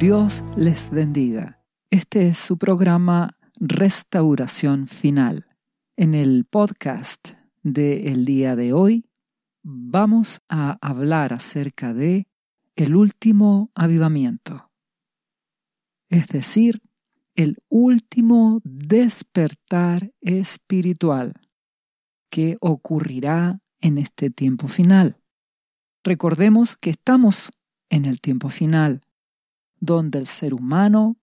Dios les bendiga. Este es su programa Restauración Final. En el podcast de el día de hoy vamos a hablar acerca de el último avivamiento. Es decir, el último despertar espiritual que ocurrirá en este tiempo final. Recordemos que estamos en el tiempo final, donde el ser humano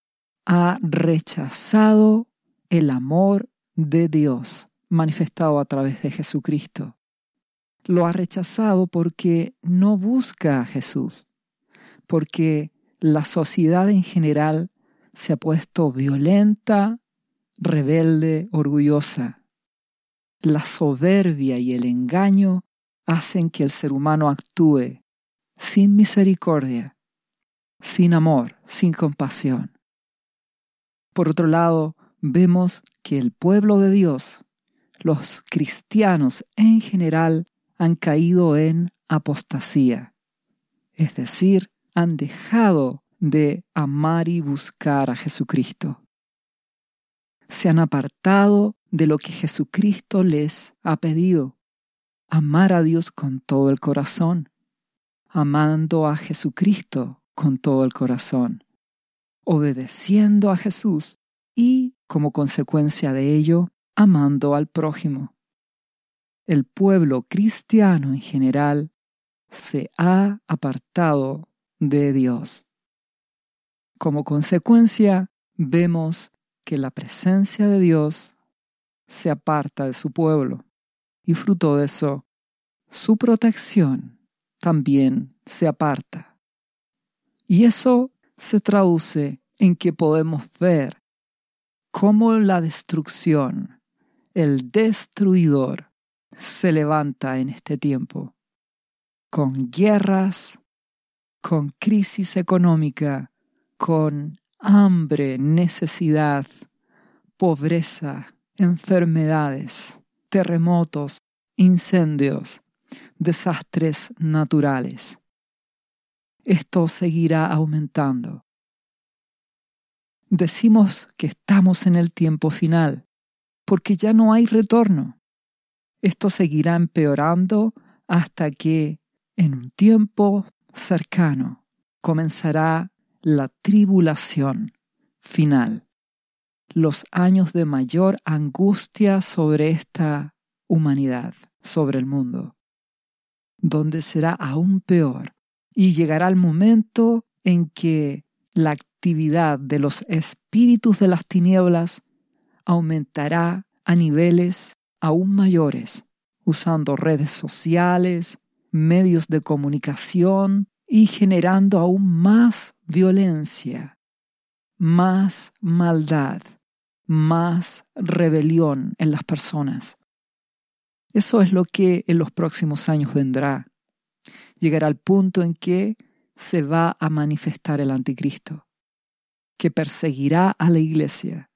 ha rechazado el amor de Dios manifestado a través de Jesucristo. Lo ha rechazado porque no busca a Jesús, porque la sociedad en general se ha puesto violenta, rebelde, orgullosa. La soberbia y el engaño hacen que el ser humano actúe sin misericordia, sin amor, sin compasión. Por otro lado, vemos que el pueblo de Dios, los cristianos en general, han caído en apostasía, es decir, han dejado de amar y buscar a Jesucristo. Se han apartado de lo que Jesucristo les ha pedido, amar a Dios con todo el corazón, amando a Jesucristo con todo el corazón, obedeciendo a Jesús y, como consecuencia de ello, amando al prójimo. El pueblo cristiano en general se ha apartado de Dios. Como consecuencia, vemos que la presencia de Dios se aparta de su pueblo y fruto de eso, su protección también se aparta. Y eso se traduce en que podemos ver cómo la destrucción, el destruidor, se levanta en este tiempo, con guerras, con crisis económica, con hambre, necesidad, pobreza, enfermedades, terremotos, incendios, desastres naturales. Esto seguirá aumentando. Decimos que estamos en el tiempo final, porque ya no hay retorno. Esto seguirá empeorando hasta que, en un tiempo cercano, comenzará la tribulación final, los años de mayor angustia sobre esta humanidad, sobre el mundo, donde será aún peor y llegará el momento en que la actividad de los espíritus de las tinieblas aumentará a niveles aún mayores, usando redes sociales, medios de comunicación y generando aún más violencia, más maldad, más rebelión en las personas. Eso es lo que en los próximos años vendrá. Llegará al punto en que se va a manifestar el anticristo, que perseguirá a la iglesia,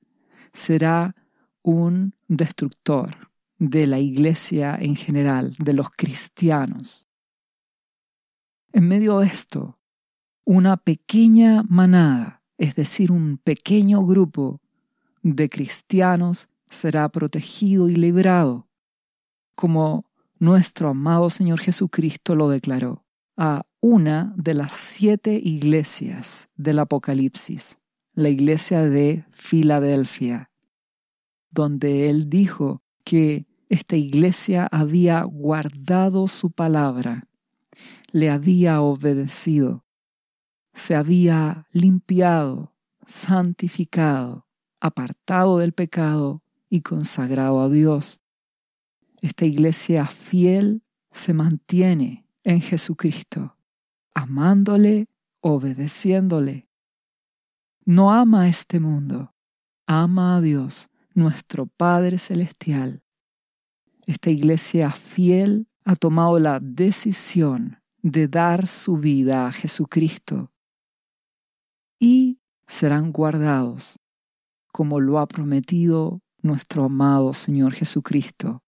será un destructor de la iglesia en general, de los cristianos. En medio de esto, una pequeña manada, es decir, un pequeño grupo de cristianos será protegido y librado, como nuestro amado Señor Jesucristo lo declaró a una de las siete iglesias del Apocalipsis, la iglesia de Filadelfia, donde él dijo que esta iglesia había guardado su palabra le había obedecido, se había limpiado, santificado, apartado del pecado y consagrado a Dios. Esta iglesia fiel se mantiene en Jesucristo, amándole, obedeciéndole. No ama a este mundo, ama a Dios, nuestro Padre Celestial. Esta iglesia fiel ha tomado la decisión de dar su vida a Jesucristo y serán guardados como lo ha prometido nuestro amado Señor Jesucristo,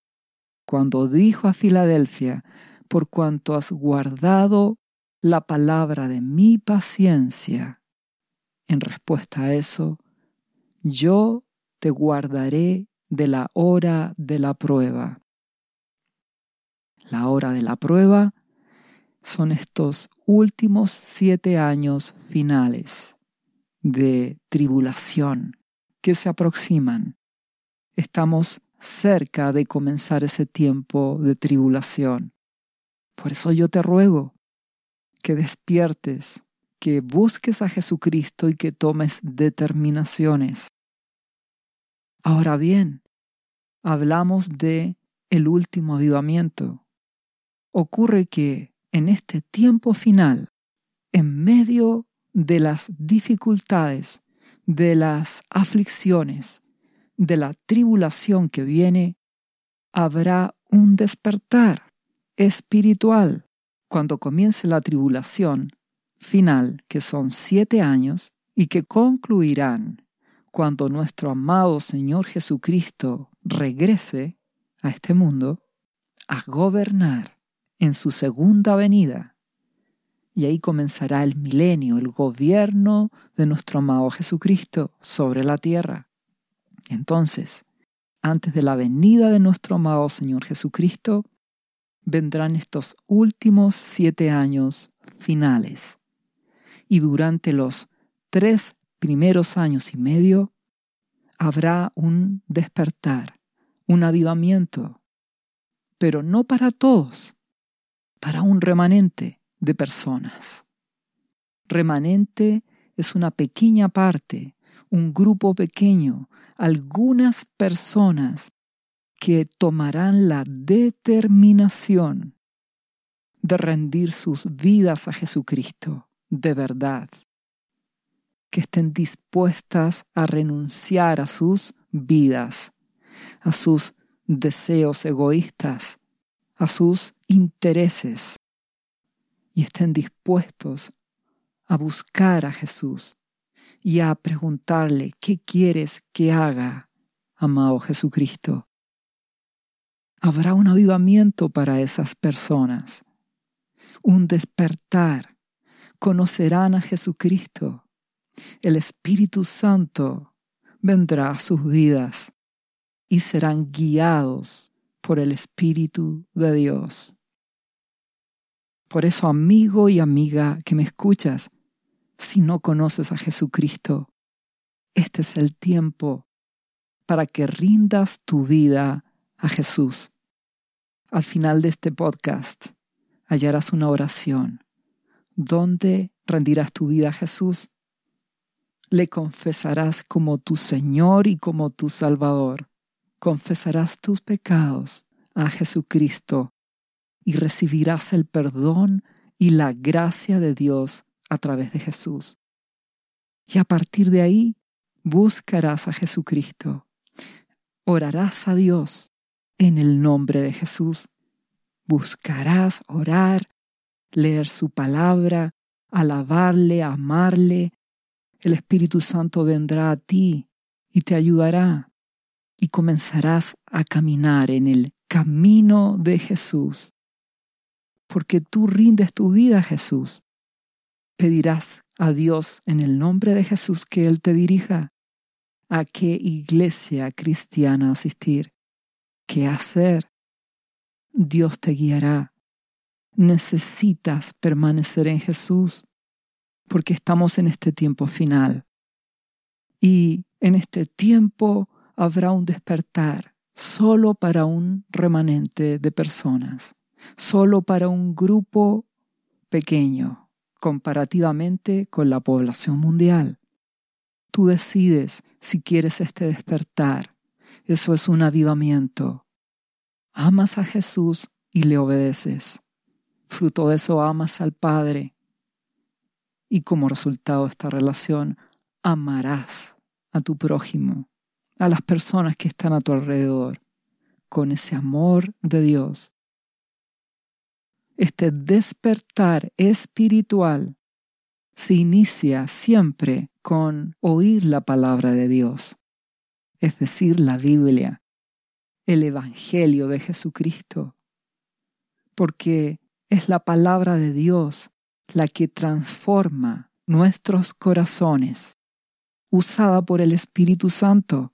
cuando dijo a Filadelfia, por cuanto has guardado la palabra de mi paciencia, en respuesta a eso, yo te guardaré de la hora de la prueba. La hora de la prueba son estos últimos siete años finales de tribulación que se aproximan. Estamos cerca de comenzar ese tiempo de tribulación. Por eso yo te ruego que despiertes, que busques a Jesucristo y que tomes determinaciones. Ahora bien, hablamos de el último avivamiento. Ocurre que en este tiempo final, en medio de las dificultades, de las aflicciones, de la tribulación que viene, habrá un despertar espiritual cuando comience la tribulación final, que son siete años, y que concluirán cuando nuestro amado Señor Jesucristo regrese a este mundo a gobernar en su segunda venida. Y ahí comenzará el milenio, el gobierno de nuestro amado Jesucristo sobre la tierra. Entonces, antes de la venida de nuestro amado Señor Jesucristo, vendrán estos últimos siete años finales. Y durante los tres primeros años y medio habrá un despertar, un avivamiento, pero no para todos, para un remanente de personas. Remanente es una pequeña parte, un grupo pequeño algunas personas que tomarán la determinación de rendir sus vidas a Jesucristo de verdad, que estén dispuestas a renunciar a sus vidas, a sus deseos egoístas, a sus intereses, y estén dispuestos a buscar a Jesús y a preguntarle, ¿qué quieres que haga, amado Jesucristo? Habrá un avivamiento para esas personas, un despertar. Conocerán a Jesucristo. El Espíritu Santo vendrá a sus vidas y serán guiados por el Espíritu de Dios. Por eso, amigo y amiga que me escuchas, si no conoces a Jesucristo, este es el tiempo para que rindas tu vida a Jesús. Al final de este podcast hallarás una oración donde rendirás tu vida a Jesús. Le confesarás como tu Señor y como tu Salvador. Confesarás tus pecados a Jesucristo y recibirás el perdón y la gracia de Dios a través de Jesús. Y a partir de ahí buscarás a Jesucristo. Orarás a Dios en el nombre de Jesús. Buscarás orar, leer su palabra, alabarle, amarle. El Espíritu Santo vendrá a ti y te ayudará y comenzarás a caminar en el camino de Jesús. Porque tú rindes tu vida a Jesús pedirás a Dios en el nombre de Jesús que Él te dirija a qué iglesia cristiana asistir, qué hacer. Dios te guiará. Necesitas permanecer en Jesús porque estamos en este tiempo final. Y en este tiempo habrá un despertar solo para un remanente de personas, solo para un grupo pequeño comparativamente con la población mundial. Tú decides si quieres este despertar. Eso es un avivamiento. Amas a Jesús y le obedeces. Fruto de eso amas al Padre. Y como resultado de esta relación, amarás a tu prójimo, a las personas que están a tu alrededor, con ese amor de Dios este despertar espiritual se inicia siempre con oír la palabra de Dios, es decir, la Biblia, el Evangelio de Jesucristo, porque es la palabra de Dios la que transforma nuestros corazones usada por el Espíritu Santo.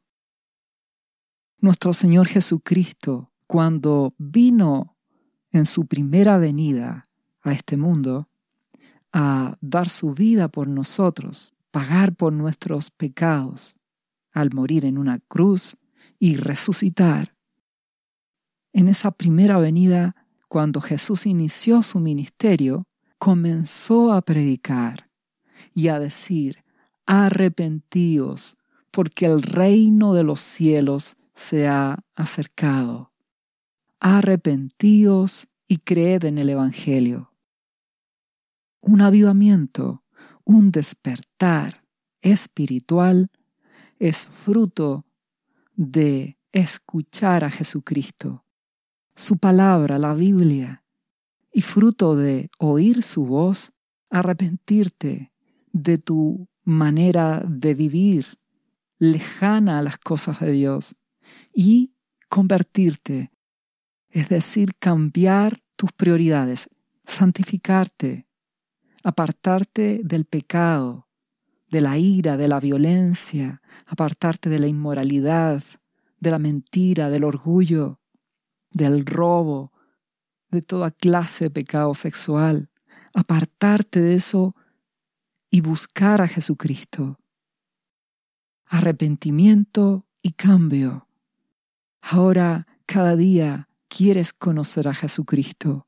Nuestro Señor Jesucristo, cuando vino en su primera venida a este mundo, a dar su vida por nosotros, pagar por nuestros pecados, al morir en una cruz y resucitar. En esa primera venida, cuando Jesús inició su ministerio, comenzó a predicar y a decir, arrepentíos, porque el reino de los cielos se ha acercado. Arrepentíos y creed en el Evangelio. Un avivamiento, un despertar espiritual es fruto de escuchar a Jesucristo, su palabra, la Biblia, y fruto de oír su voz, arrepentirte de tu manera de vivir lejana a las cosas de Dios y convertirte, es decir, cambiar tus prioridades, santificarte, apartarte del pecado, de la ira, de la violencia, apartarte de la inmoralidad, de la mentira, del orgullo, del robo, de toda clase de pecado sexual, apartarte de eso y buscar a Jesucristo. Arrepentimiento y cambio. Ahora, cada día, quieres conocer a Jesucristo,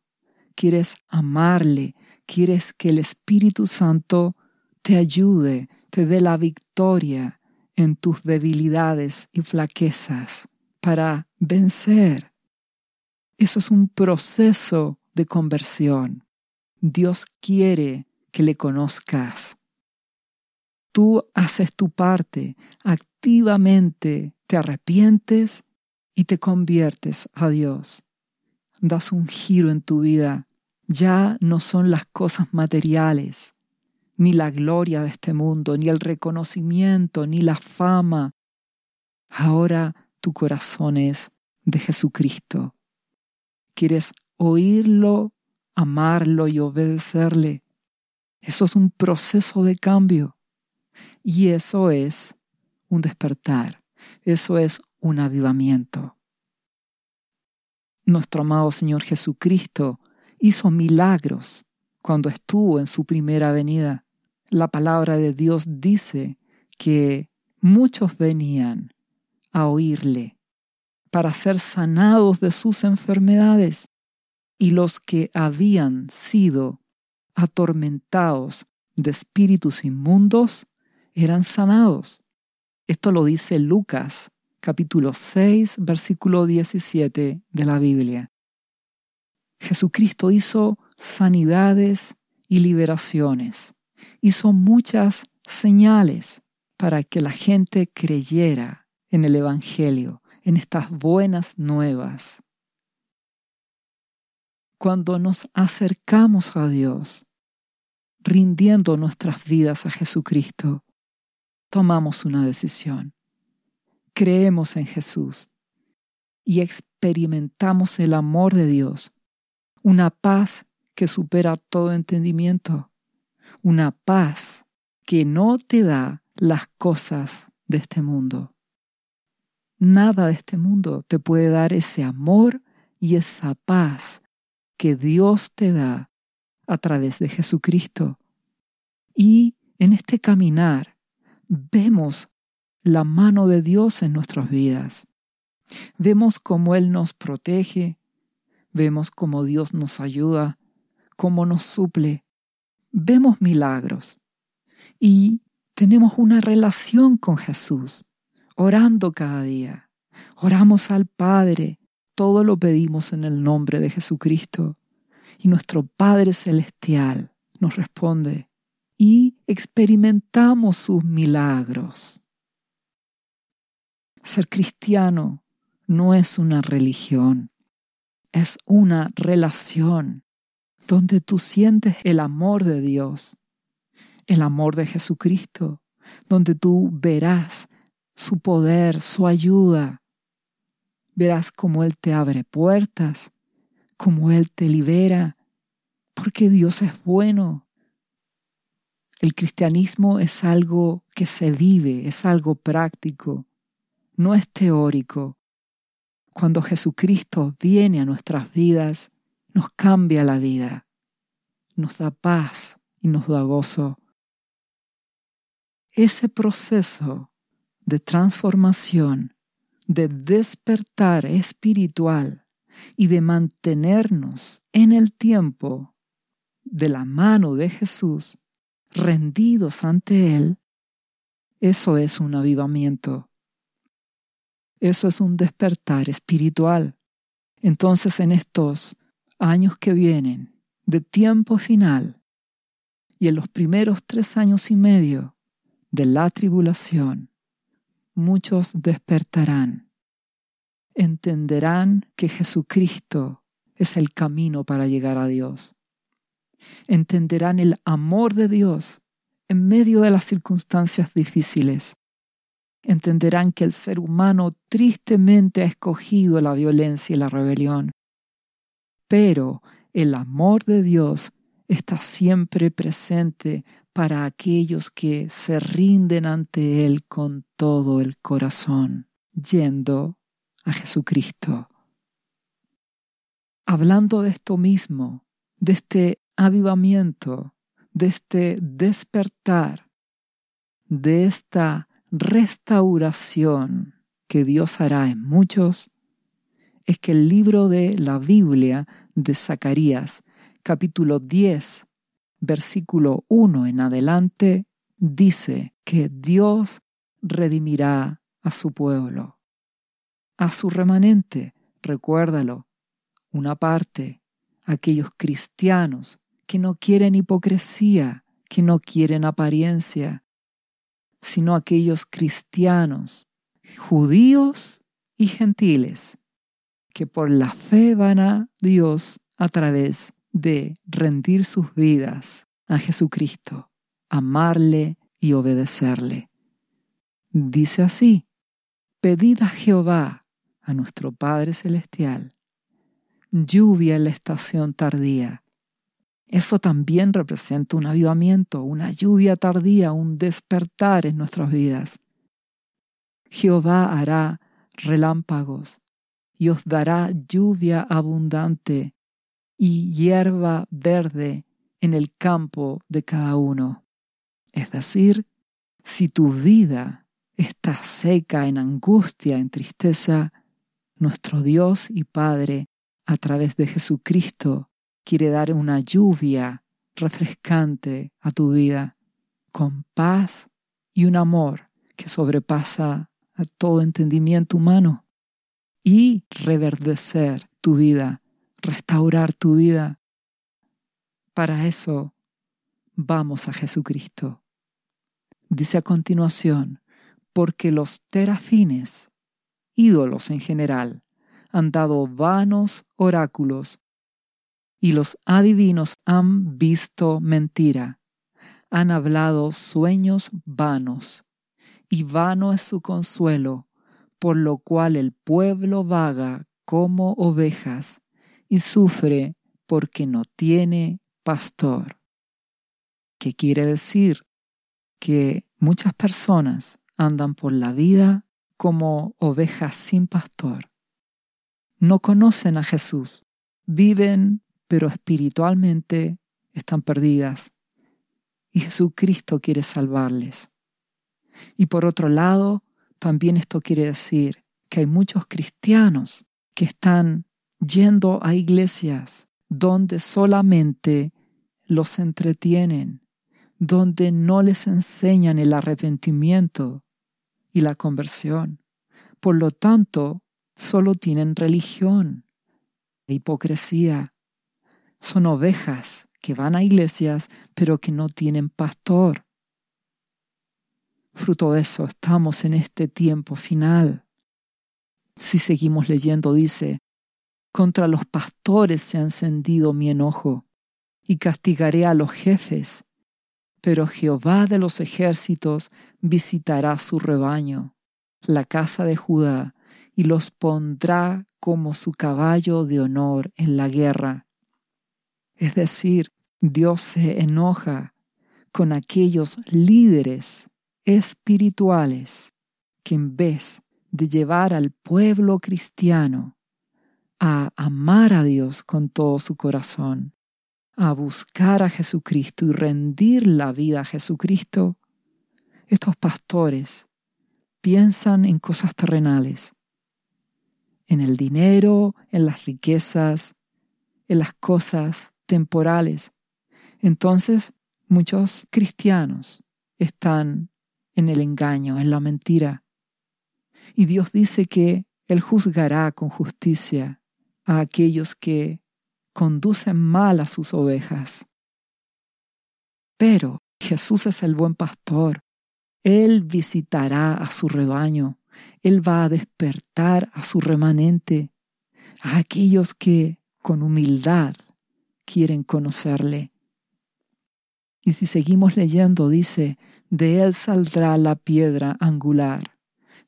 quieres amarle, quieres que el Espíritu Santo te ayude, te dé la victoria en tus debilidades y flaquezas para vencer. Eso es un proceso de conversión. Dios quiere que le conozcas. Tú haces tu parte, activamente te arrepientes y te conviertes a Dios. Das un giro en tu vida. Ya no son las cosas materiales, ni la gloria de este mundo, ni el reconocimiento, ni la fama. Ahora tu corazón es de Jesucristo. Quieres oírlo, amarlo y obedecerle. Eso es un proceso de cambio. Y eso es un despertar. Eso es un avivamiento. Nuestro amado Señor Jesucristo hizo milagros cuando estuvo en su primera venida la palabra de Dios dice que muchos venían a oírle para ser sanados de sus enfermedades y los que habían sido atormentados de espíritus inmundos eran sanados. Esto lo dice Lucas capítulo 6 versículo 17 de la Biblia. Jesucristo hizo sanidades y liberaciones hizo muchas señales para que la gente creyera en el Evangelio, en estas buenas nuevas. Cuando nos acercamos a Dios, rindiendo nuestras vidas a Jesucristo, tomamos una decisión. Creemos en Jesús y experimentamos el amor de Dios, una paz que supera todo entendimiento una paz que no te da las cosas de este mundo. Nada de este mundo te puede dar ese amor y esa paz que Dios te da a través de Jesucristo. Y en este caminar vemos la mano de Dios en nuestras vidas. Vemos cómo Él nos protege, vemos cómo Dios nos ayuda, cómo nos suple, vemos milagros y tenemos una relación con Jesús, orando cada día. Oramos al Padre, todo lo pedimos en el nombre de Jesucristo y nuestro Padre Celestial nos responde y experimentamos sus milagros. Ser cristiano no es una religión, es una relación donde tú sientes el amor de Dios, el amor de Jesucristo, donde tú verás su poder, su ayuda, verás cómo Él te abre puertas, cómo Él te libera, porque Dios es bueno. El cristianismo es algo que se vive, es algo práctico, no es teórico. Cuando Jesucristo viene a nuestras vidas, nos cambia la vida, nos da paz y nos da gozo. Ese proceso de transformación, de despertar espiritual y de mantenernos en el tiempo de la mano de Jesús, rendidos ante Él, eso es un avivamiento. Eso es un despertar espiritual. Entonces en estos años que vienen, de tiempo final, y en los primeros tres años y medio de la tribulación, muchos despertarán, entenderán que Jesucristo es el camino para llegar a Dios entenderán el amor de Dios en medio de las circunstancias difíciles. Entenderán que el ser humano tristemente ha escogido la violencia y la rebelión. Pero el amor de Dios está siempre presente para aquellos que se rinden ante Él con todo el corazón, yendo a Jesucristo. Hablando de esto mismo, de este avivamiento, de este despertar, de esta restauración que Dios hará en muchos, es que el libro de la Biblia de Zacarías, capítulo 10, versículo 1 en adelante, dice que Dios redimirá a su pueblo, a su remanente, recuérdalo, una parte, aquellos cristianos que no quieren hipocresía, que no quieren apariencia, sino aquellos cristianos, judíos y gentiles, que por la fe van a Dios a través de rendir sus vidas a Jesucristo, amarle y obedecerle. Dice así, pedid a Jehová, a nuestro Padre Celestial, lluvia en la estación tardía, eso también representa un avivamiento, una lluvia tardía, un despertar en nuestras vidas. Jehová hará relámpagos y os dará lluvia abundante y hierba verde en el campo de cada uno. Es decir, si tu vida está seca en angustia, en tristeza, nuestro Dios y Padre, a través de Jesucristo, quiere dar una lluvia refrescante a tu vida con paz y un amor que sobrepasa a todo entendimiento humano y reverdecer tu vida, restaurar tu vida. Para eso vamos a Jesucristo. Dice a continuación, porque los terafines, ídolos en general, han dado vanos oráculos y los adivinos han visto mentira, han hablado sueños vanos, y vano es su consuelo, por lo cual el pueblo vaga como ovejas y sufre porque no tiene pastor. ¿Qué quiere decir? Que muchas personas andan por la vida como ovejas sin pastor. No conocen a Jesús, viven pero espiritualmente están perdidas y Jesucristo quiere salvarles. Y por otro lado, también esto quiere decir que hay muchos cristianos que están yendo a iglesias donde solamente los entretienen, donde no les enseñan el arrepentimiento y la conversión. Por lo tanto, solo tienen religión, hipocresía, son ovejas que van a iglesias pero que no tienen pastor. Fruto de eso estamos en este tiempo final. Si seguimos leyendo dice, contra los pastores se ha encendido mi enojo y castigaré a los jefes, pero Jehová de los ejércitos visitará su rebaño, la casa de Judá, y los pondrá como su caballo de honor en la guerra es decir, Dios se enoja con aquellos líderes espirituales que en vez de llevar al pueblo cristiano a amar a Dios con todo su corazón, a buscar a Jesucristo y rendir la vida a Jesucristo, estos pastores piensan en cosas terrenales, en el dinero, en las riquezas, en las cosas temporales. Entonces muchos cristianos están en el engaño, en la mentira. Y Dios dice que Él juzgará con justicia a aquellos que conducen mal a sus ovejas. Pero Jesús es el buen pastor. Él visitará a su rebaño. Él va a despertar a su remanente, a aquellos que con humildad quieren conocerle. Y si seguimos leyendo, dice, de él saldrá la piedra angular,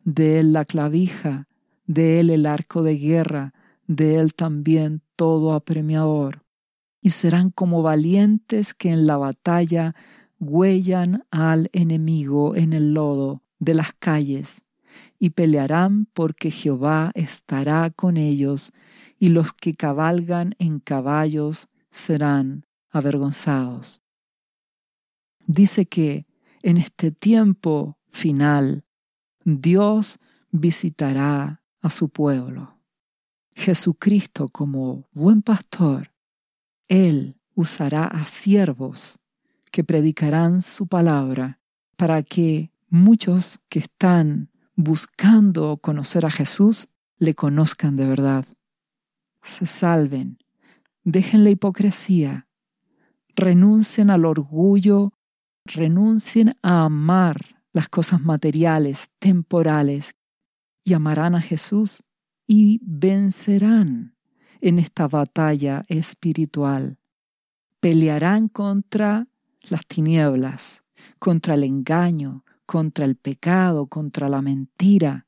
de él la clavija, de él el arco de guerra, de él también todo apremiador, y serán como valientes que en la batalla huellan al enemigo en el lodo de las calles, y pelearán porque Jehová estará con ellos, y los que cabalgan en caballos serán avergonzados. Dice que en este tiempo final Dios visitará a su pueblo. Jesucristo como buen pastor, Él usará a siervos que predicarán su palabra para que muchos que están buscando conocer a Jesús le conozcan de verdad. Se salven, dejen la hipocresía, renuncien al orgullo, renuncien a amar las cosas materiales, temporales, y amarán a Jesús y vencerán en esta batalla espiritual. Pelearán contra las tinieblas, contra el engaño, contra el pecado, contra la mentira,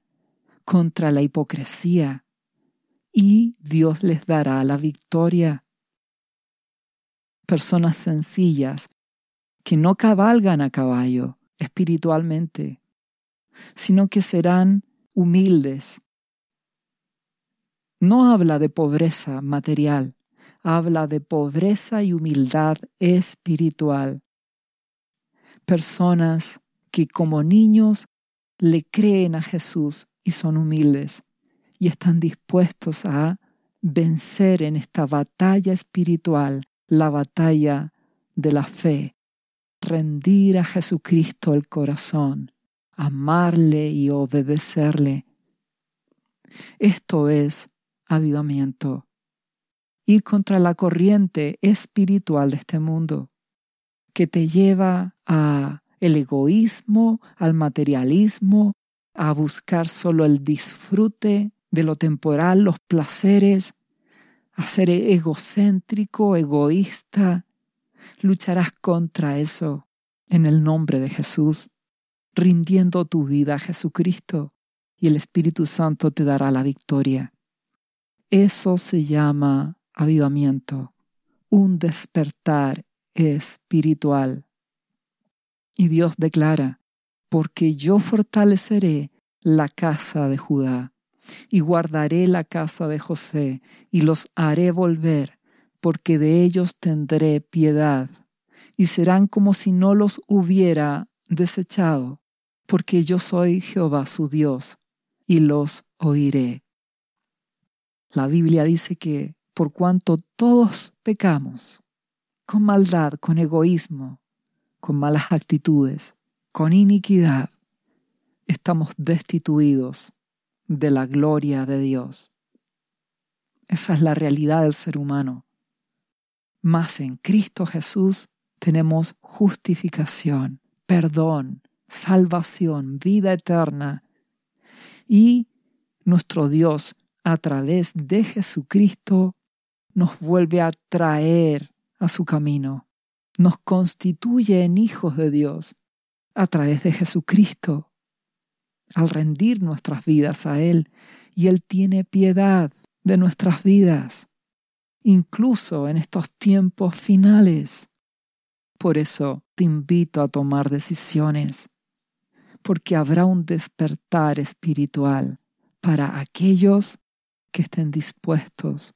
contra la hipocresía, y Dios les dará la victoria. Personas sencillas que no cabalgan a caballo espiritualmente, sino que serán humildes, no habla de pobreza material, habla de pobreza y humildad espiritual. Personas que como niños le creen a Jesús y son humildes y están dispuestos a vencer en esta batalla espiritual, la batalla de la fe, rendir a Jesucristo el corazón, amarle y obedecerle. Esto es avivamiento, ir contra la corriente espiritual de este mundo que te lleva a el egoísmo, al materialismo, a buscar solo el disfrute de lo temporal, los placeres, a ser egocéntrico, egoísta. Lucharás contra eso en el nombre de Jesús, rindiendo tu vida a Jesucristo y el Espíritu Santo te dará la victoria. Eso se llama avivamiento, un despertar espiritual. Y Dios declara, porque yo fortaleceré la casa de Judá, y guardaré la casa de José, y los haré volver, porque de ellos tendré piedad, y serán como si no los hubiera desechado, porque yo soy Jehová su Dios, y los oiré. La Biblia dice que por cuanto todos pecamos, con maldad, con egoísmo, con malas actitudes, con iniquidad, estamos destituidos de la gloria de Dios. Esa es la realidad del ser humano. Mas en Cristo Jesús tenemos justificación, perdón, salvación, vida eterna. Y nuestro Dios a través de Jesucristo nos vuelve a traer a su camino, nos constituye en hijos de Dios a través de Jesucristo, al rendir nuestras vidas a Él, y Él tiene piedad de nuestras vidas, incluso en estos tiempos finales. Por eso te invito a tomar decisiones, porque habrá un despertar espiritual para aquellos que estén dispuestos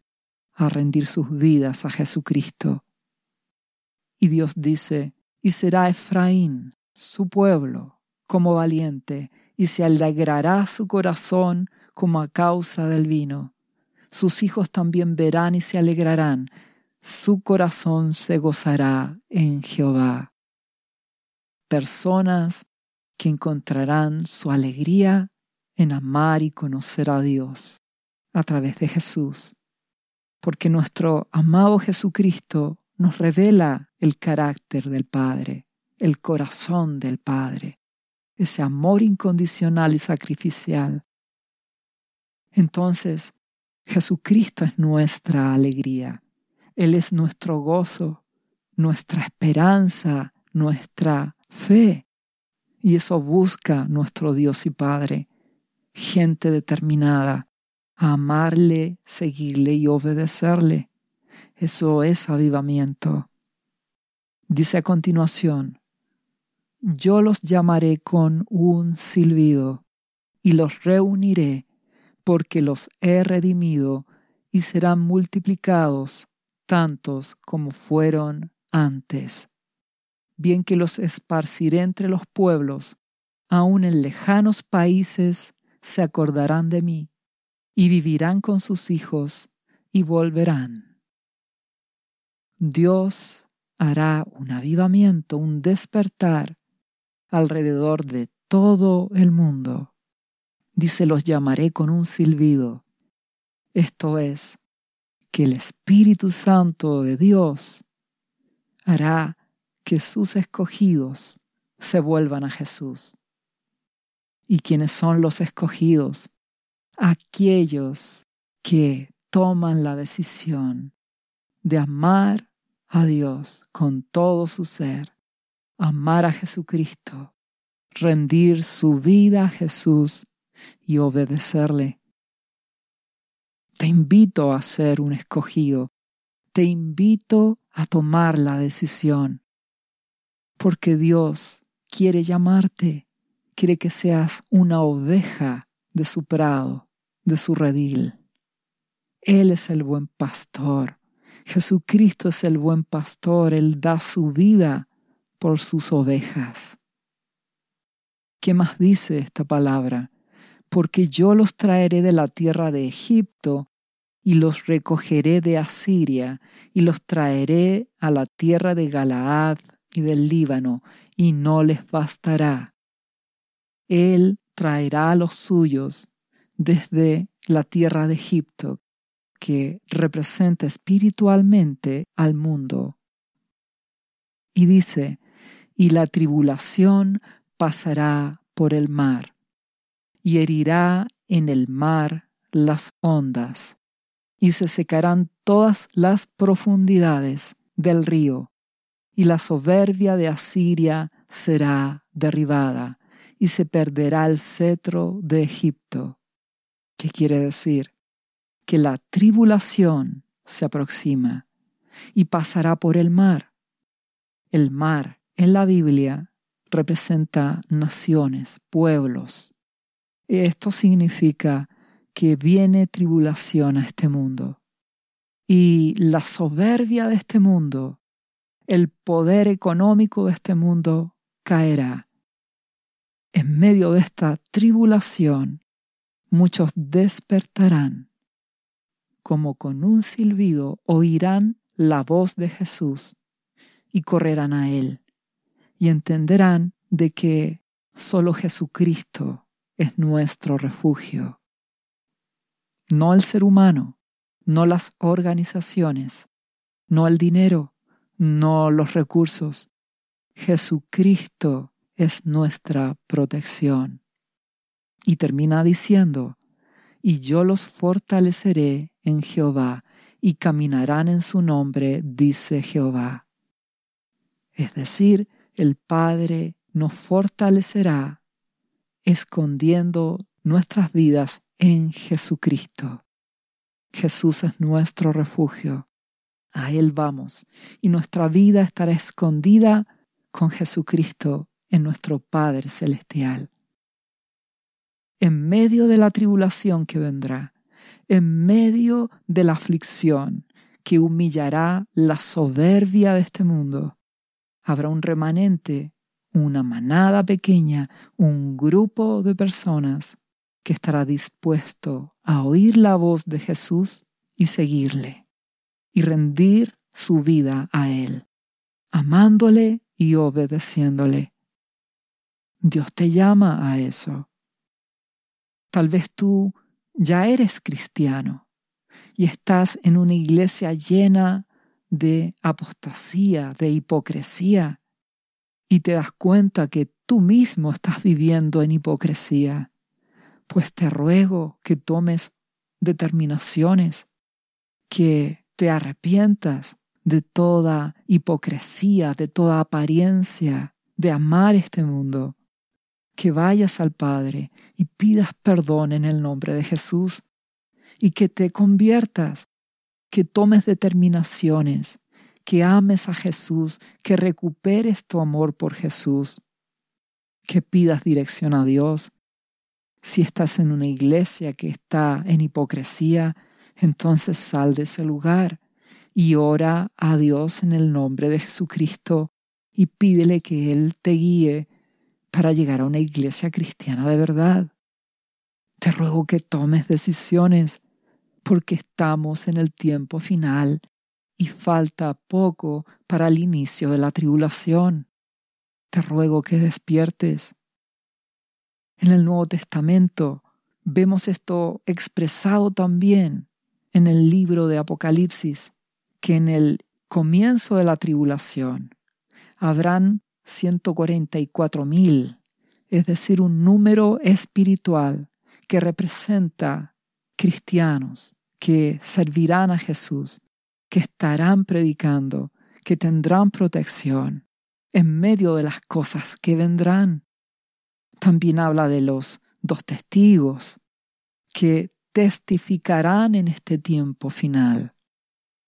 a rendir sus vidas a Jesucristo. Y Dios dice, y será Efraín, su pueblo, como valiente, y se alegrará su corazón como a causa del vino. Sus hijos también verán y se alegrarán, su corazón se gozará en Jehová. Personas que encontrarán su alegría en amar y conocer a Dios a través de Jesús, porque nuestro amado Jesucristo nos revela el carácter del Padre, el corazón del Padre, ese amor incondicional y sacrificial. Entonces, Jesucristo es nuestra alegría, Él es nuestro gozo, nuestra esperanza, nuestra fe. Y eso busca nuestro Dios y Padre, gente determinada a amarle, seguirle y obedecerle. Eso es avivamiento. Dice a continuación, yo los llamaré con un silbido y los reuniré porque los he redimido y serán multiplicados tantos como fueron antes. Bien que los esparciré entre los pueblos, aun en lejanos países se acordarán de mí, y vivirán con sus hijos y volverán. Dios hará un avivamiento, un despertar alrededor de todo el mundo. Dice, los llamaré con un silbido. Esto es, que el Espíritu Santo de Dios hará que sus escogidos se vuelvan a Jesús. ¿Y quiénes son los escogidos? Aquellos que toman la decisión de amar a Dios con todo su ser, amar a Jesucristo, rendir su vida a Jesús y obedecerle. Te invito a ser un escogido, te invito a tomar la decisión, porque Dios quiere llamarte quiere que seas una oveja de su prado, de su redil. Él es el buen pastor. Jesucristo es el buen pastor. Él da su vida por sus ovejas. ¿Qué más dice esta palabra? Porque yo los traeré de la tierra de Egipto y los recogeré de Asiria y los traeré a la tierra de Galaad y del Líbano y no les bastará él traerá a los suyos desde la tierra de Egipto, que representa espiritualmente al mundo. Y dice, y la tribulación pasará por el mar, y herirá en el mar las ondas, y se secarán todas las profundidades del río, y la soberbia de Asiria será derribada y se perderá el cetro de Egipto. ¿Qué quiere decir? Que la tribulación se aproxima y pasará por el mar. El mar en la Biblia representa naciones, pueblos. Esto significa que viene tribulación a este mundo. Y la soberbia de este mundo, el poder económico de este mundo caerá en medio de esta tribulación, muchos despertarán, como con un silbido oirán la voz de Jesús y correrán a Él y entenderán de que solo Jesucristo es nuestro refugio. No el ser humano, no las organizaciones, no el dinero, no los recursos. Jesucristo es nuestra protección. Y termina diciendo, y yo los fortaleceré en Jehová, y caminarán en su nombre, dice Jehová. Es decir, el Padre nos fortalecerá escondiendo nuestras vidas en Jesucristo. Jesús es nuestro refugio. A Él vamos y nuestra vida estará escondida con Jesucristo en nuestro Padre Celestial. en medio de la tribulación que vendrá, en medio de la aflicción que humillará la soberbia de este mundo, habrá un remanente, una manada pequeña, un grupo de personas que estará dispuesto a oír la voz de Jesús y seguirle, y rendir su vida a Él, amándole y obedeciéndole. Dios te llama a eso. Tal vez tú ya eres cristiano y estás en una iglesia llena de apostasía, de hipocresía, y te das cuenta que tú mismo estás viviendo en hipocresía, pues te ruego que tomes determinaciones, que te arrepientas de toda hipocresía, de toda apariencia, de amar este mundo, que vayas al Padre y pidas perdón en el nombre de Jesús y que te conviertas, que tomes determinaciones, que ames a Jesús, que recuperes tu amor por Jesús, que pidas dirección a Dios. Si estás en una iglesia que está en hipocresía, entonces sal de ese lugar y ora a Dios en el nombre de Jesucristo y pídele que Él te guíe para llegar a una iglesia cristiana de verdad. Te ruego que tomes decisiones porque estamos en el tiempo final y falta poco para el inicio de la tribulación. Te ruego que despiertes. En el Nuevo Testamento vemos esto expresado también en el libro de Apocalipsis, que en el comienzo de la tribulación habrán 144 mil, es decir, un número espiritual que representa cristianos que servirán a Jesús, que estarán predicando, que tendrán protección en medio de las cosas que vendrán. También habla de los dos testigos que testificarán en este tiempo final.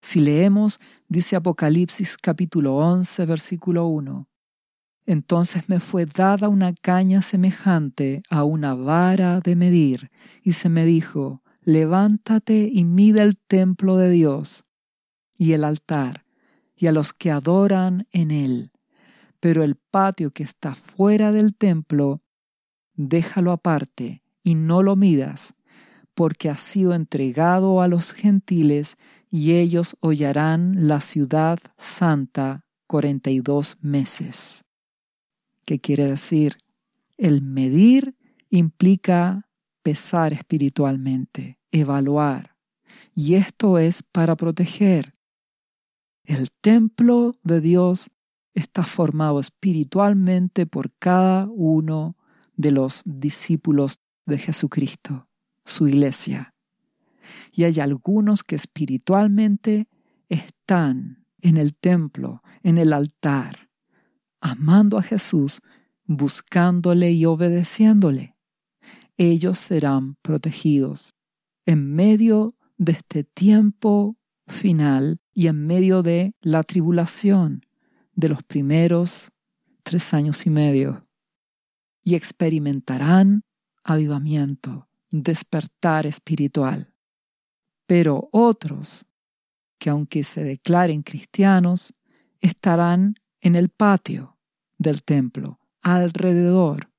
Si leemos, dice Apocalipsis capítulo 11, versículo 1, entonces me fue dada una caña semejante a una vara de medir, y se me dijo, levántate y mide el templo de Dios y el altar, y a los que adoran en él. Pero el patio que está fuera del templo, déjalo aparte y no lo midas, porque ha sido entregado a los gentiles y ellos hollarán la ciudad santa cuarenta y dos meses. ¿Qué quiere decir? El medir implica pesar espiritualmente, evaluar. Y esto es para proteger. El templo de Dios está formado espiritualmente por cada uno de los discípulos de Jesucristo, su iglesia. Y hay algunos que espiritualmente están en el templo, en el altar, amando a Jesús, buscándole y obedeciéndole ellos serán protegidos en medio de este tiempo final y en medio de la tribulación de los primeros tres años y medio y experimentarán avivamiento, despertar espiritual. Pero otros, que aunque se declaren cristianos, estarán en el patio del templo, alrededor,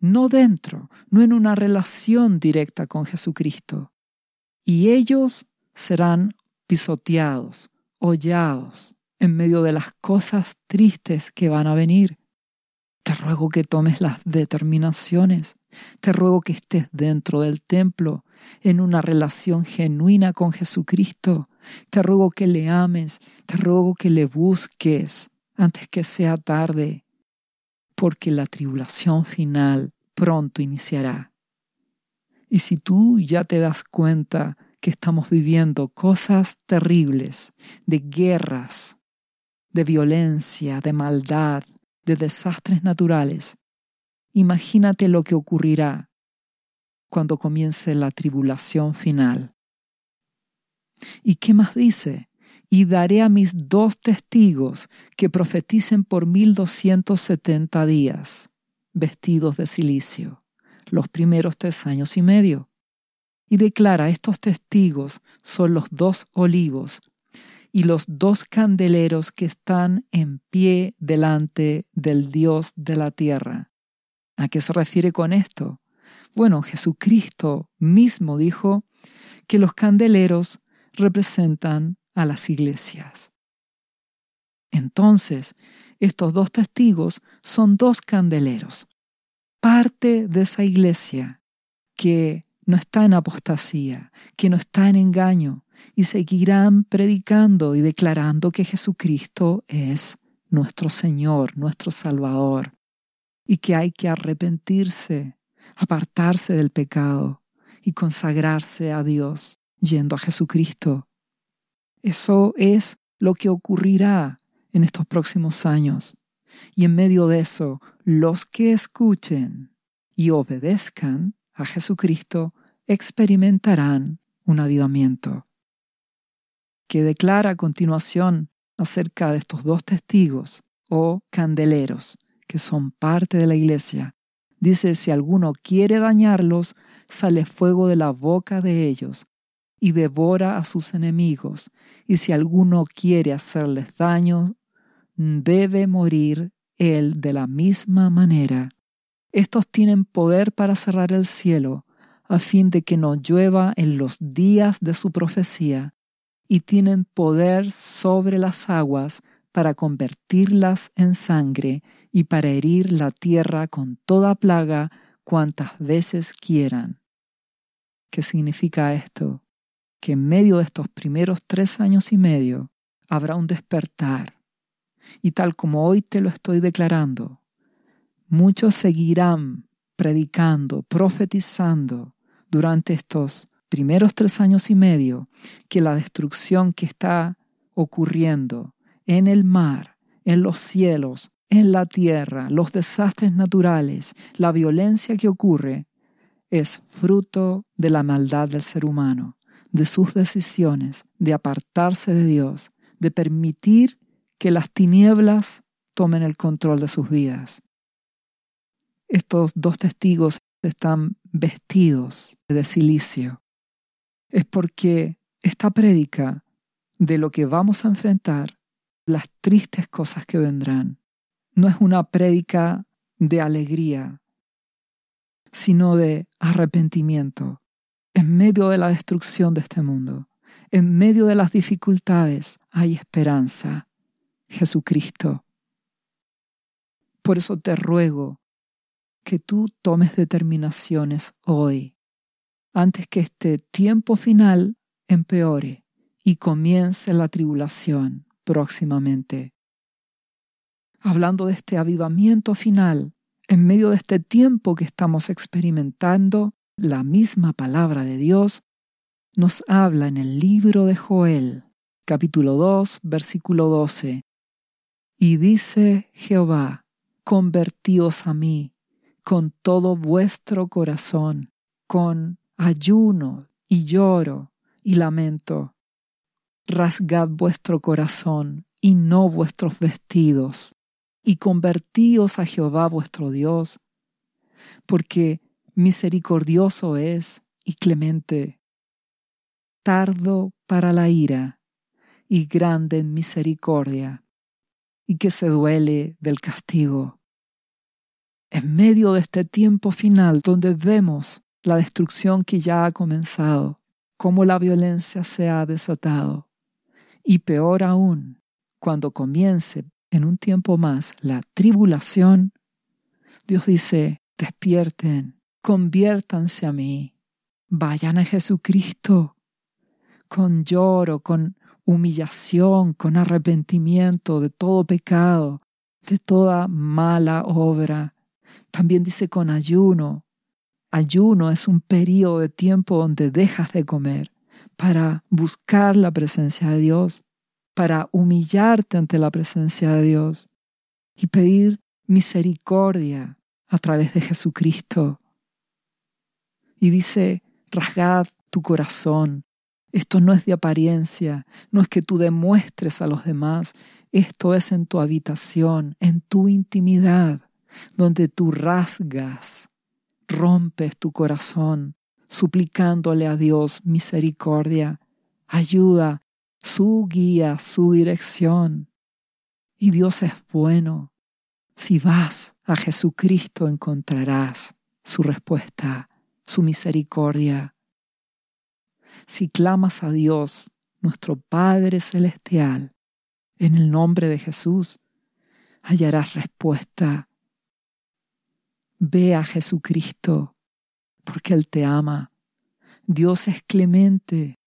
no dentro, no en una relación directa con Jesucristo. Y ellos serán pisoteados, hollados, en medio de las cosas tristes que van a venir. Te ruego que tomes las determinaciones. Te ruego que estés dentro del templo, en una relación genuina con Jesucristo. Te ruego que le ames. Te ruego que le busques antes que sea tarde. Porque la tribulación final pronto iniciará. Y si tú ya te das cuenta que estamos viviendo cosas terribles, de guerras, de violencia, de maldad, de desastres naturales, imagínate lo que ocurrirá cuando comience la tribulación final. ¿Y qué más dice? Y daré a mis dos testigos que profeticen por mil doscientos setenta días vestidos de silicio, los primeros tres años y medio. Y declara, estos testigos son los dos olivos y los dos candeleros que están en pie delante del Dios de la tierra. ¿A qué se refiere con esto? Bueno, Jesucristo mismo dijo que los candeleros representan a las iglesias. Entonces, estos dos testigos son dos candeleros, parte de esa iglesia que no está en apostasía, que no está en engaño, y seguirán predicando y declarando que Jesucristo es nuestro Señor, nuestro Salvador, y que hay que arrepentirse, apartarse del pecado y consagrarse a Dios yendo a Jesucristo. Eso es lo que ocurrirá en estos próximos años. Y en medio de eso, los que escuchen y obedezcan a Jesucristo experimentarán un avivamiento. Que declara a continuación acerca de estos dos testigos o candeleros que son parte de la iglesia. Dice, si alguno quiere dañarlos, sale fuego de la boca de ellos y devora a sus enemigos, y si alguno quiere hacerles daño, debe morir él de la misma manera. Estos tienen poder para cerrar el cielo, a fin de que no llueva en los días de su profecía, y tienen poder sobre las aguas para convertirlas en sangre y para herir la tierra con toda plaga cuantas veces quieran. ¿Qué significa esto? Que en medio de estos primeros tres años y medio habrá un despertar. Y tal como hoy te lo estoy declarando, muchos seguirán predicando, profetizando durante estos primeros tres años y medio que la destrucción que está ocurriendo en el mar, en los cielos, en la tierra, los desastres naturales, la violencia que ocurre, es fruto de la maldad del ser humano, de sus decisiones, de apartarse de Dios, de permitir que las tinieblas tomen el control de sus vidas. Estos dos testigos están vestidos de silicio. Es porque esta prédica de lo que vamos a enfrentar, las tristes cosas que vendrán, no es una prédica de alegría, sino de arrepentimiento en medio de la destrucción de este mundo. En medio de las dificultades hay esperanza. Jesucristo. Por eso te ruego que tú tomes determinaciones hoy, antes que este tiempo final empeore y comience la tribulación próximamente. Hablando de este avivamiento final, en medio de este tiempo que estamos experimentando, la misma palabra de Dios nos habla en el libro de Joel, capítulo 2, versículo 12. Y dice Jehová, convertíos a mí con todo vuestro corazón, con ayuno y lloro y lamento. Rasgad vuestro corazón y no vuestros vestidos y convertíos a Jehová vuestro Dios, porque misericordioso es y clemente, tardo para la ira y grande en misericordia, y que se duele del castigo. En medio de este tiempo final donde vemos la destrucción que ya ha comenzado, cómo la violencia se ha desatado, y peor aún, cuando comience en un tiempo más la tribulación, Dios dice, despierten, conviértanse a mí, vayan a Jesucristo, con lloro, con humillación, con arrepentimiento de todo pecado, de toda mala obra. También dice con ayuno. Ayuno es un periodo de tiempo donde dejas de comer para buscar la presencia de Dios, para humillarte ante la presencia de Dios y pedir misericordia a través de Jesucristo. Y dice, rasgad tu corazón. Esto no es de apariencia, no es que tú demuestres a los demás, esto es en tu habitación, en tu intimidad, donde tú rasgas rompes tu corazón suplicándole a Dios misericordia, ayuda, su guía, su dirección. Y Dios es bueno. Si vas a Jesucristo encontrarás su respuesta, su misericordia. Si clamas a Dios, nuestro Padre Celestial, en el nombre de Jesús, hallarás respuesta. Ve a Jesucristo, porque Él te ama. Dios es clemente,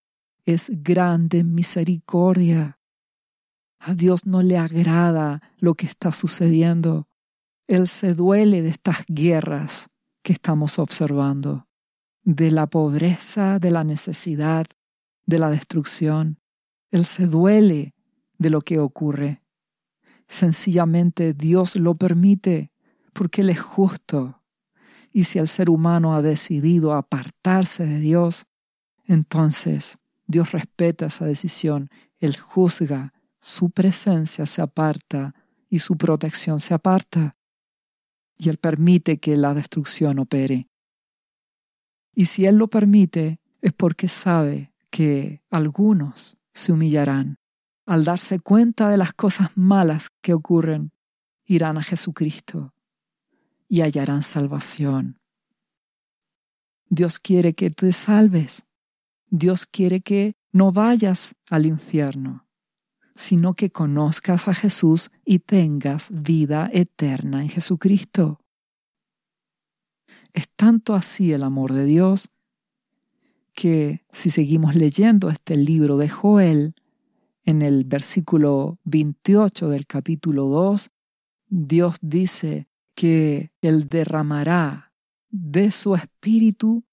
es grande en misericordia. A Dios no le agrada lo que está sucediendo. Él se duele de estas guerras que estamos observando, de la pobreza, de la necesidad, de la destrucción. Él se duele de lo que ocurre. Sencillamente Dios lo permite porque Él es justo. Y si el ser humano ha decidido apartarse de Dios, entonces Dios respeta esa decisión. Él juzga, su presencia se aparta y su protección se aparta. Y Él permite que la destrucción opere. Y si Él lo permite, es porque sabe que algunos se humillarán. Al darse cuenta de las cosas malas que ocurren, irán a Jesucristo y hallarán salvación. Dios quiere que te salves. Dios quiere que no vayas al infierno, sino que conozcas a Jesús y tengas vida eterna en Jesucristo. Es tanto así el amor de Dios que si seguimos leyendo este libro de Joel, en el versículo 28 del capítulo 2, Dios dice que Él derramará de su espíritu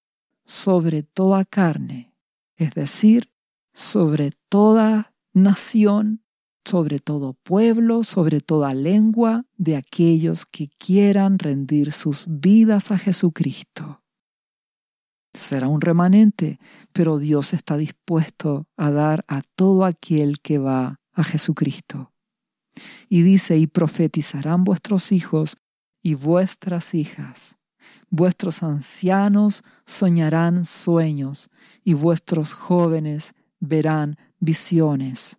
sobre toda carne, es decir, sobre toda nación, sobre todo pueblo, sobre toda lengua de aquellos que quieran rendir sus vidas a Jesucristo será un remanente, pero Dios está dispuesto a dar a todo aquel que va a Jesucristo. Y dice, y profetizarán vuestros hijos y vuestras hijas. Vuestros ancianos soñarán sueños y vuestros jóvenes verán visiones.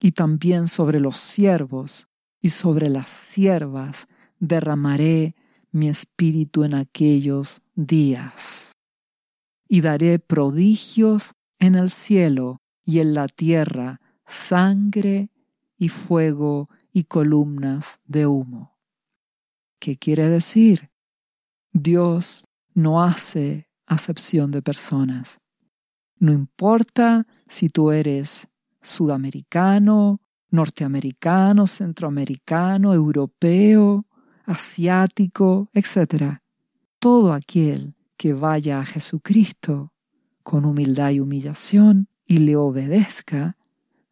Y también sobre los siervos y sobre las siervas derramaré mi espíritu en aquellos días y daré prodigios en el cielo y en la tierra, sangre y fuego y columnas de humo. ¿Qué quiere decir? Dios no hace acepción de personas. No importa si tú eres sudamericano, norteamericano, centroamericano, europeo, asiático, etc. Todo aquel que vaya a Jesucristo con humildad y humillación y le obedezca,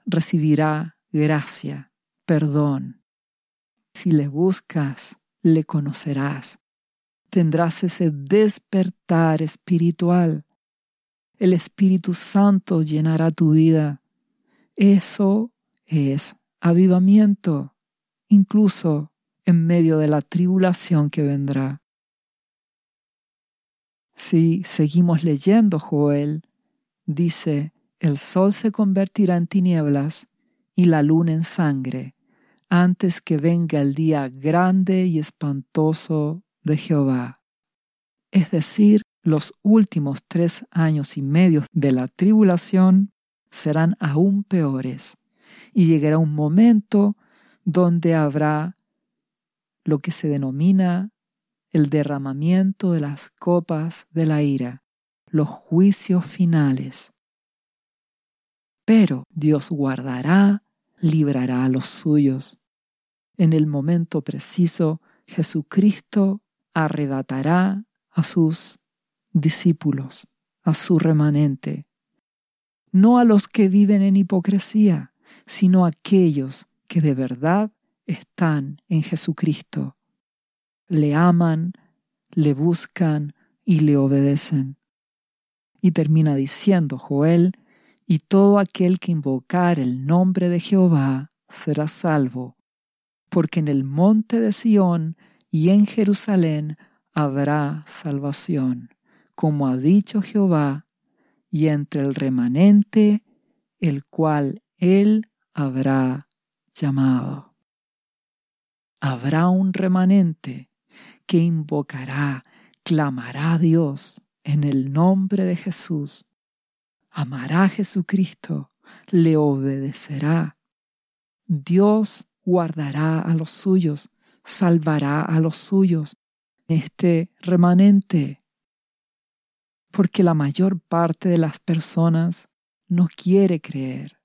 recibirá gracia, perdón. Si le buscas, le conocerás. Tendrás ese despertar espiritual. El Espíritu Santo llenará tu vida. Eso es avivamiento, incluso en medio de la tribulación que vendrá. Si seguimos leyendo Joel, dice, el sol se convertirá en tinieblas y la luna en sangre, antes que venga el día grande y espantoso de Jehová. Es decir, los últimos tres años y medio de la tribulación serán aún peores, y llegará un momento donde habrá lo que se denomina el derramamiento de las copas de la ira, los juicios finales. Pero Dios guardará, librará a los suyos. En el momento preciso, Jesucristo arrebatará a sus discípulos, a su remanente, no a los que viven en hipocresía, sino a aquellos que de verdad están en Jesucristo le aman, le buscan y le obedecen. Y termina diciendo Joel, y todo aquel que invocar el nombre de Jehová será salvo, porque en el monte de Sión y en Jerusalén habrá salvación, como ha dicho Jehová, y entre el remanente, el cual él habrá llamado. Habrá un remanente que invocará, clamará a Dios en el nombre de Jesús, amará a Jesucristo, le obedecerá. Dios guardará a los suyos, salvará a los suyos, este remanente. Porque la mayor parte de las personas no quiere creer,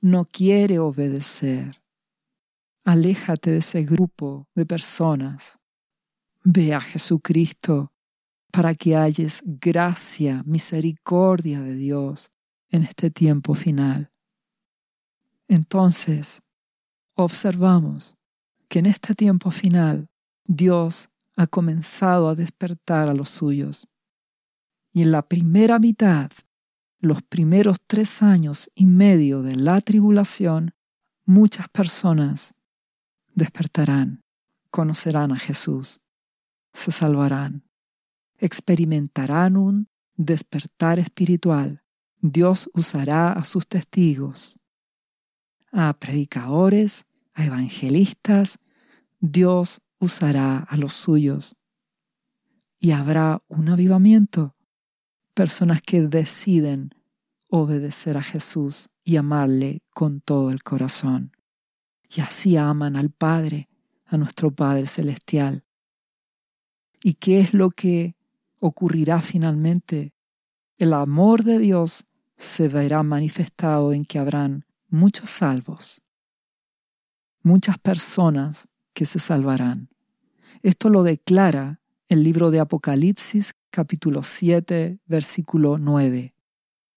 no quiere obedecer. Aléjate de ese grupo de personas. Ve a Jesucristo para que halles gracia, misericordia de Dios en este tiempo final. Entonces, observamos que en este tiempo final Dios ha comenzado a despertar a los suyos. Y en la primera mitad, los primeros tres años y medio de la tribulación, muchas personas despertarán, conocerán a Jesús, se salvarán, experimentarán un despertar espiritual. Dios usará a sus testigos, a predicadores, a evangelistas. Dios usará a los suyos. Y habrá un avivamiento, personas que deciden obedecer a Jesús y amarle con todo el corazón. Y así aman al Padre, a nuestro Padre Celestial. ¿Y qué es lo que ocurrirá finalmente? El amor de Dios se verá manifestado en que habrán muchos salvos, muchas personas que se salvarán. Esto lo declara el libro de Apocalipsis capítulo 7 versículo 9,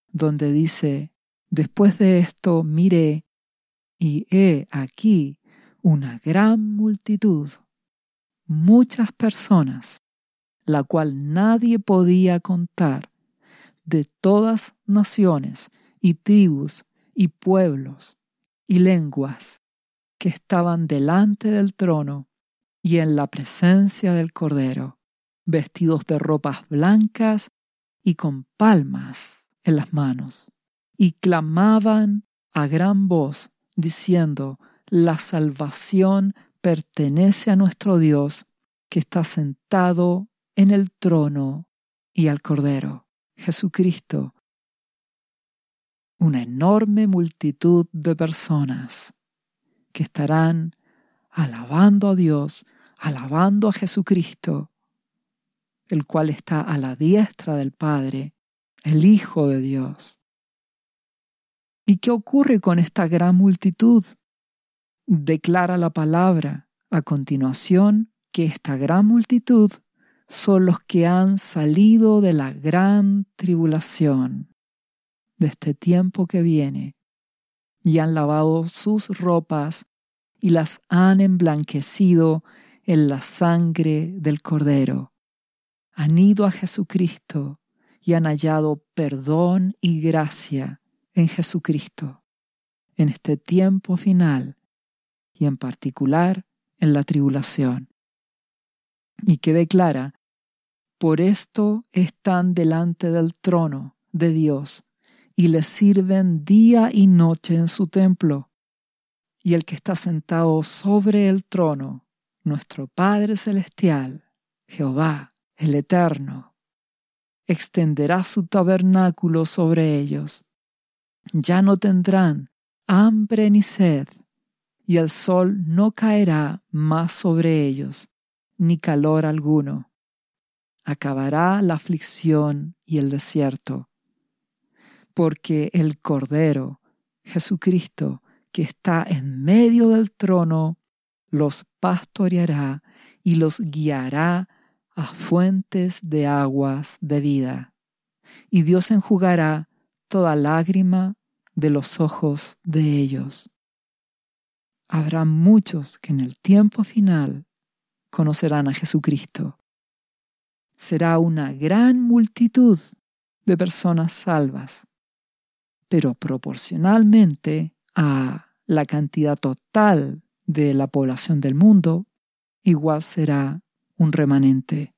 donde dice, Después de esto miré y he aquí una gran multitud, muchas personas, la cual nadie podía contar, de todas naciones y tribus y pueblos y lenguas, que estaban delante del trono y en la presencia del Cordero, vestidos de ropas blancas y con palmas en las manos, y clamaban a gran voz, diciendo, La salvación pertenece a nuestro Dios, que está sentado en el trono y al Cordero, Jesucristo. Una enorme multitud de personas que estarán alabando a Dios alabando a Jesucristo, el cual está a la diestra del Padre, el Hijo de Dios. ¿Y qué ocurre con esta gran multitud? Declara la palabra a continuación que esta gran multitud son los que han salido de la gran tribulación, de este tiempo que viene, y han lavado sus ropas y las han emblanquecido en la sangre del Cordero. Han ido a Jesucristo y han hallado perdón y gracia en Jesucristo, en este tiempo final y en particular en la tribulación. Y que declara, por esto están delante del trono de Dios y le sirven día y noche en su templo. Y el que está sentado sobre el trono nuestro Padre Celestial, Jehová, el Eterno, extenderá su tabernáculo sobre ellos. Ya no tendrán hambre ni sed, y el sol no caerá más sobre ellos, ni calor alguno. Acabará la aflicción y el desierto, porque el Cordero, Jesucristo, que está en medio del trono, los pastoreará y los guiará a fuentes de aguas de vida. Y Dios enjugará toda lágrima de los ojos de ellos. Habrá muchos que en el tiempo final conocerán a Jesucristo. Será una gran multitud de personas salvas, pero proporcionalmente a la cantidad total de la población del mundo, igual será un remanente.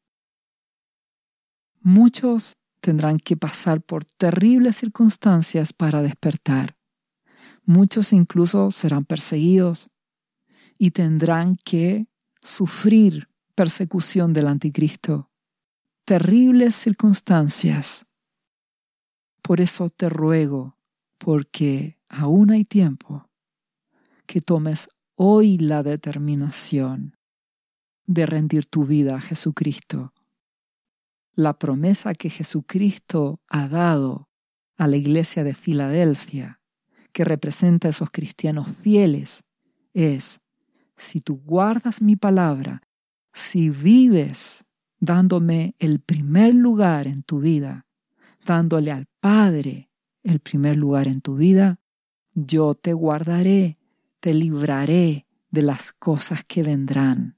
Muchos tendrán que pasar por terribles circunstancias para despertar. Muchos incluso serán perseguidos y tendrán que sufrir persecución del anticristo. Terribles circunstancias. Por eso te ruego, porque aún hay tiempo, que tomes hoy la determinación de rendir tu vida a Jesucristo. La promesa que Jesucristo ha dado a la iglesia de Filadelfia, que representa a esos cristianos fieles, es, si tú guardas mi palabra, si vives dándome el primer lugar en tu vida, dándole al Padre el primer lugar en tu vida, yo te guardaré, te libraré de las cosas que vendrán.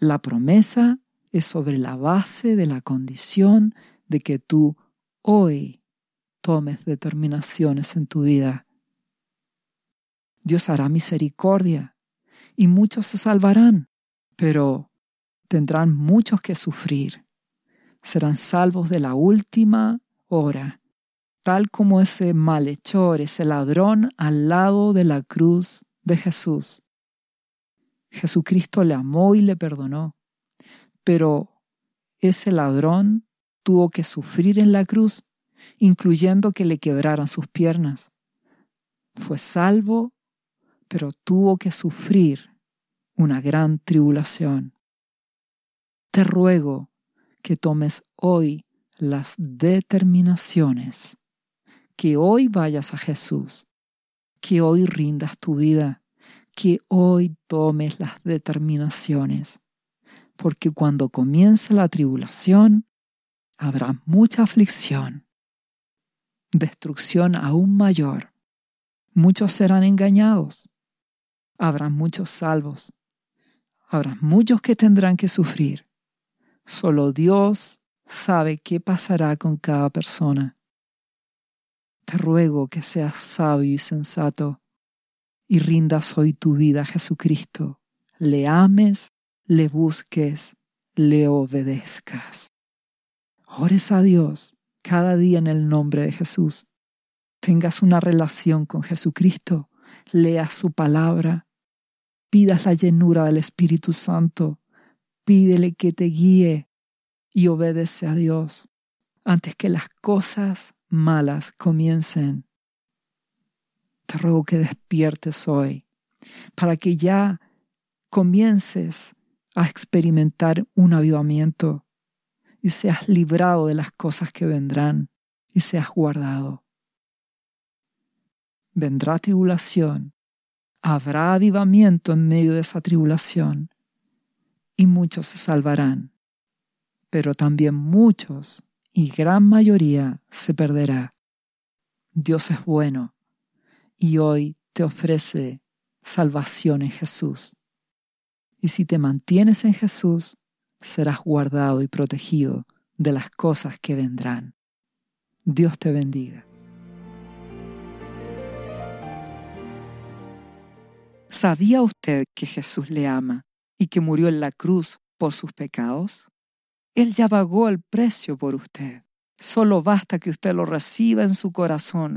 La promesa es sobre la base de la condición de que tú hoy tomes determinaciones en tu vida. Dios hará misericordia y muchos se salvarán, pero tendrán muchos que sufrir. Serán salvos de la última hora, tal como ese malhechor, ese ladrón al lado de la cruz de Jesús. Jesucristo le amó y le perdonó, pero ese ladrón tuvo que sufrir en la cruz, incluyendo que le quebraran sus piernas. Fue salvo, pero tuvo que sufrir una gran tribulación. Te ruego que tomes hoy las determinaciones, que hoy vayas a Jesús, que hoy rindas tu vida que hoy tomes las determinaciones, porque cuando comience la tribulación, habrá mucha aflicción, destrucción aún mayor. Muchos serán engañados, habrá muchos salvos, habrá muchos que tendrán que sufrir. Solo Dios sabe qué pasará con cada persona. Te ruego que seas sabio y sensato y rindas hoy tu vida a Jesucristo. Le ames, le busques, le obedezcas. Ores a Dios cada día en el nombre de Jesús. Tengas una relación con Jesucristo, leas su palabra, pidas la llenura del Espíritu Santo, pídele que te guíe y obedece a Dios antes que las cosas malas comiencen te ruego que despiertes hoy para que ya comiences a experimentar un avivamiento y seas librado de las cosas que vendrán y seas guardado. Vendrá tribulación, habrá avivamiento en medio de esa tribulación y muchos se salvarán, pero también muchos y gran mayoría se perderá. Dios es bueno y hoy te ofrece salvación en Jesús. Y si te mantienes en Jesús, serás guardado y protegido de las cosas que vendrán. Dios te bendiga. ¿Sabía usted que Jesús le ama y que murió en la cruz por sus pecados? Él ya pagó el precio por usted. Solo basta que usted lo reciba en su corazón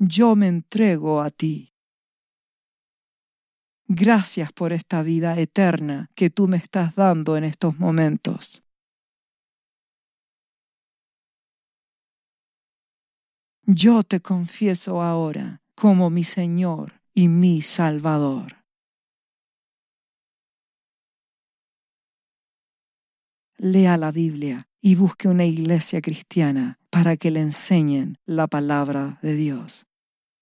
yo me entrego a ti. Gracias por esta vida eterna que tú me estás dando en estos momentos. Yo te confieso ahora como mi Señor y mi Salvador. Lea la Biblia y busque una iglesia cristiana para que le enseñen la palabra de Dios.